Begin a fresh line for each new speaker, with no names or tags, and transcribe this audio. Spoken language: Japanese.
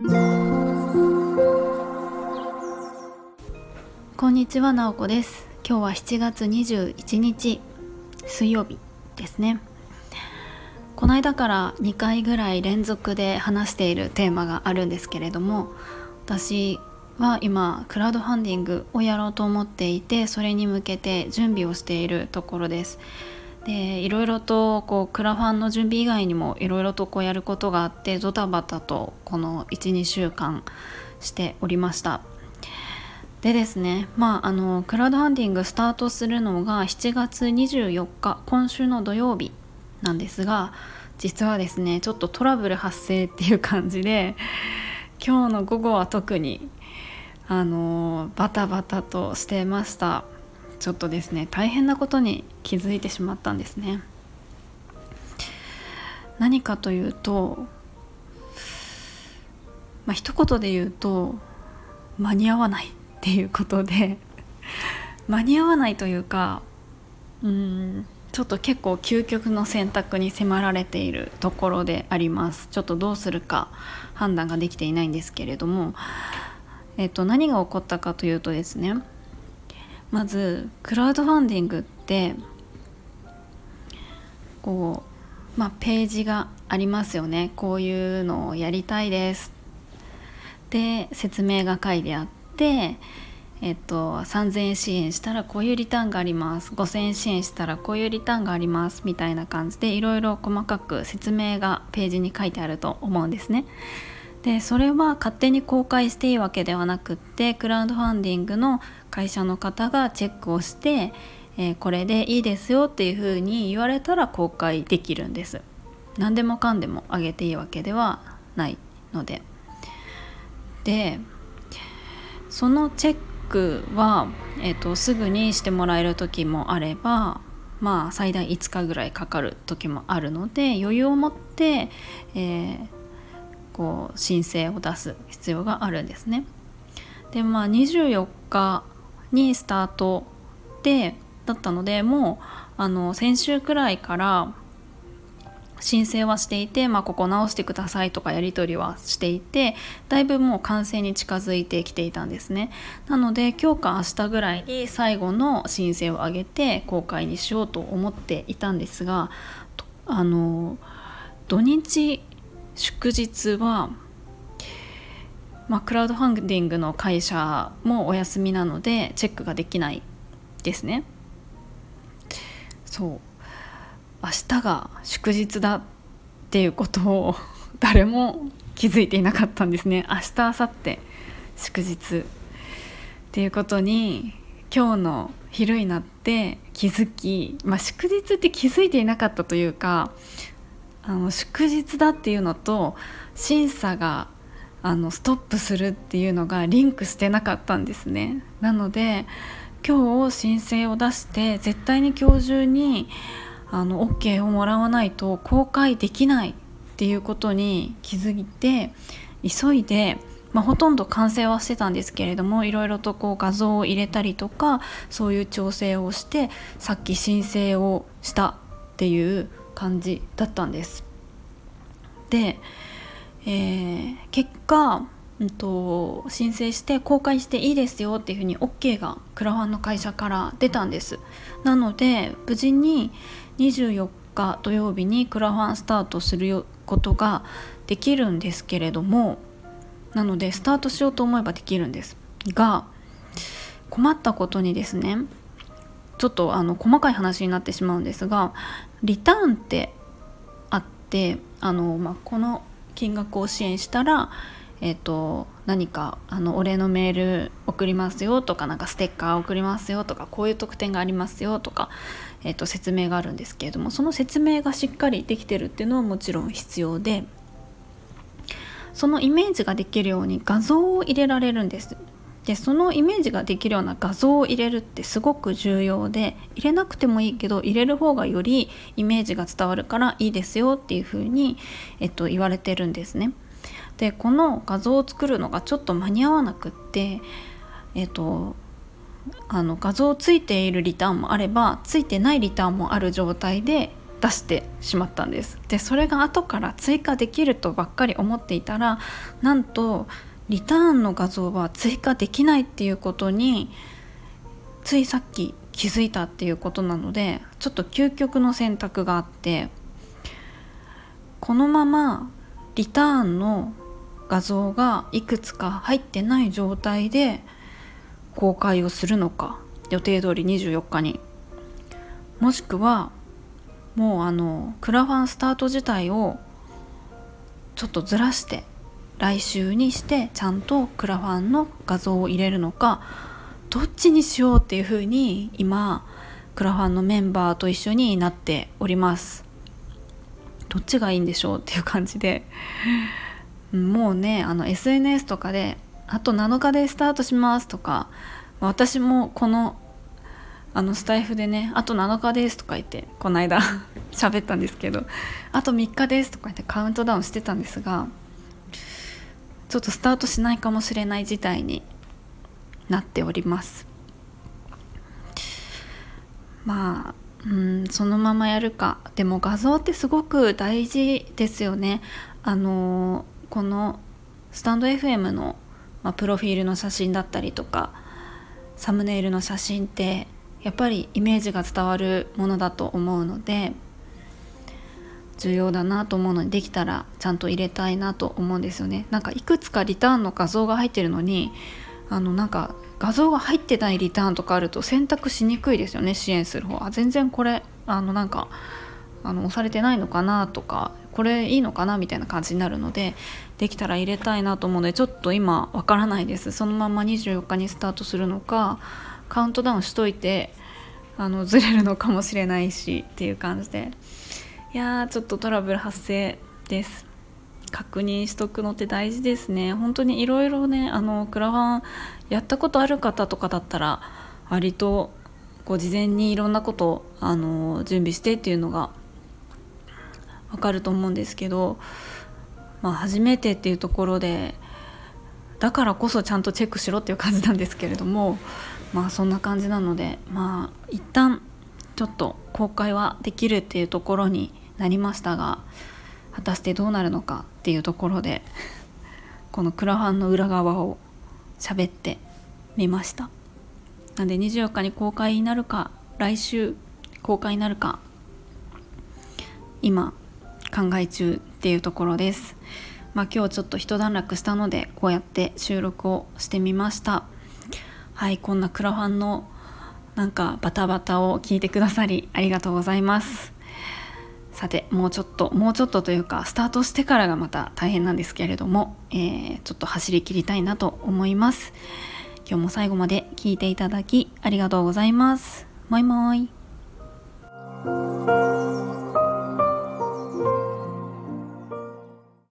こんにちは、なおこです。今日は7月21日水曜日ですね。この間から2回ぐらい連続で話しているテーマがあるんですけれども私は今クラウドファンディングをやろうと思っていてそれに向けて準備をしているところです。でいろいろとこうクラファンの準備以外にもいろいろとこうやることがあってドタバタとこの12週間しておりました。でですねまああのクラウドファンディングスタートするのが7月24日今週の土曜日なんですが実はですねちょっとトラブル発生っていう感じで今日の午後は特にあのバタバタとしてました。ちょっとですね大変なことに気づいてしまったんですね。何かというとまあ一言で言うと間に合わないっていうことで間に合わないというかうんちょっと結構究極の選択に迫られているところであります。ちょっとどうするか判断ができていないんですけれども、えっと、何が起こったかというとですねまずクラウドファンディングってこうまあページがありますよね。こういうのをやりたいです。で説明が書いてあってえっと、3,000円支援したらこういうリターンがあります。5,000円支援したらこういうリターンがあります。みたいな感じでいろいろ細かく説明がページに書いてあると思うんですね。でそれは勝手に公開していいわけではなくってクラウドファンディングの会社の方がチェックをして、えー、これでいいですよっていうふうに言われたら公開できるんです。何でもかんでもあげていいわけではないので。でそのチェックは、えーと、すぐにしてもらえる時もあればまあ最大5日ぐらいかかる時もあるので余裕を持って、えー、こう申請を出す必要があるんですね。でまあ24日にスタートでだったのでもうあの先週くらいから申請はしていて、まあ、ここ直してくださいとかやり取りはしていてだいぶもう完成に近づいてきていたんですねなので今日か明日ぐらいに最後の申請を上げて公開にしようと思っていたんですがあの土日祝日は、まあ、クラウドファンディングの会社もお休みなのでチェックができないですね。そう。明日が祝日だっていうことを 誰も気づいていなかったんですね。明日明後日祝日っていうことに今日の昼になって気づき、まあ、祝日って気づいていなかったというかあの祝日だっていうのと審査があのストップするっていうのがリンクしてなかったんですね。なので今日申請を出して絶対に今日中にあの OK をもらわないと公開できないっていうことに気づいて急いで、まあ、ほとんど完成はしてたんですけれどもいろいろとこう画像を入れたりとかそういう調整をしてさっき申請をしたっていう感じだったんです。で、えー、結果うんと、申請して公開していいですよっていうふうに OK がクラファンの会社から出たんですなので無事に24日土曜日にクラファンスタートすることができるんですけれどもなのでスタートしようと思えばできるんですが困ったことにですねちょっとあの細かい話になってしまうんですがリターンってあってあの、まあ、この金額を支援したらえーと、何かあのお礼のメール送りますよとかなんかステッカー送りますよとかこういう特典がありますよとか、えーと、説明があるんですけれどもその説明がしっかりできてるっていうのはもちろん必要でそのイメージができるように画像を入れられるんです。でそのイメージができるような画像を入れるってすごく重要で入れなくてもいいけど入れる方がよりイメージが伝わるからいいですよっていうふうに、えっと、言われてるんですね。でこの画像を作るのがちょっと間に合わなくってえっ、とあの画像ついているリターンもあればついてないリターンもある状態で出してしまったんですでそれが後から追加できるとばっかり思っていたらなんとリターンの画像は追加できないっていうことについさっき気づいたっていうことなのでちょっと究極の選択があってこのままリターンの画像がいくつか入ってない状態で公開をするのか予定通り24日に。もしくはもうあのクラファンスタート自体をちょっとずらして来週にしてちゃんとクラファンの画像を入れるのかどっちにしようっていうふうに今クラファンのメンバーと一緒になっております。どっちがいいんでしょうっていう感じで。もうねあの SNS とかであと7日でスタートしますとか私もこのあのスタイフでねあと7日ですとか言ってこの間 喋ったんですけどあと3日ですとか言ってカウントダウンしてたんですがちょっとスタートしないかもしれない事態になっております。まあうんそのままやるか。でも画像ってすごく大事ですよね。あのこのスタンド FM の、まあ、プロフィールの写真だったりとかサムネイルの写真ってやっぱりイメージが伝わるものだと思うので重要だなと思うのにできたらちゃんと入れたいなと思うんですよね。なんかいくつかリターンの画像が入ってるのにあのなんか画像が入ってないリターンとかあると選択しにくいですよね支援する方あ全然これあのなんかあの押されてないのかなとかこれいいのかなみたいな感じになるのでできたら入れたいなと思うのでちょっと今わからないです。そのまま24日にスタートするのかカウントダウンしといてあのずれるのかもしれないしっていう感じで。やーちょっとトラブル発生です。確認しとくのって大事ですね。本当にいろいろねあのクラファンやったことある方とかだったら割とこう事前にいろんなことあの準備してっていうのがわかると思うんですけど、まあ、初めてっていうところでだからこそちゃんとチェックしろっていう感じなんですけれどもまあそんな感じなのでまあ一旦ちょっと公開はできるっていうところになりましたが果たしてどうなるのかっていうところで このクラファンの裏側を喋ってみました。なんで24日に公開になるか来週公開になるか今考え中っていうところです。まあ今日ちょっと一段落したのでこうやって収録をしてみました。はいこんなクラファンのなんかバタバタを聞いてくださりありがとうございます。さてもうちょっともうちょっとというかスタートしてからがまた大変なんですけれども、えー、ちょっと走り切りたいなと思います。今日も最後まで聞いていただきありがとうございます。もいもい。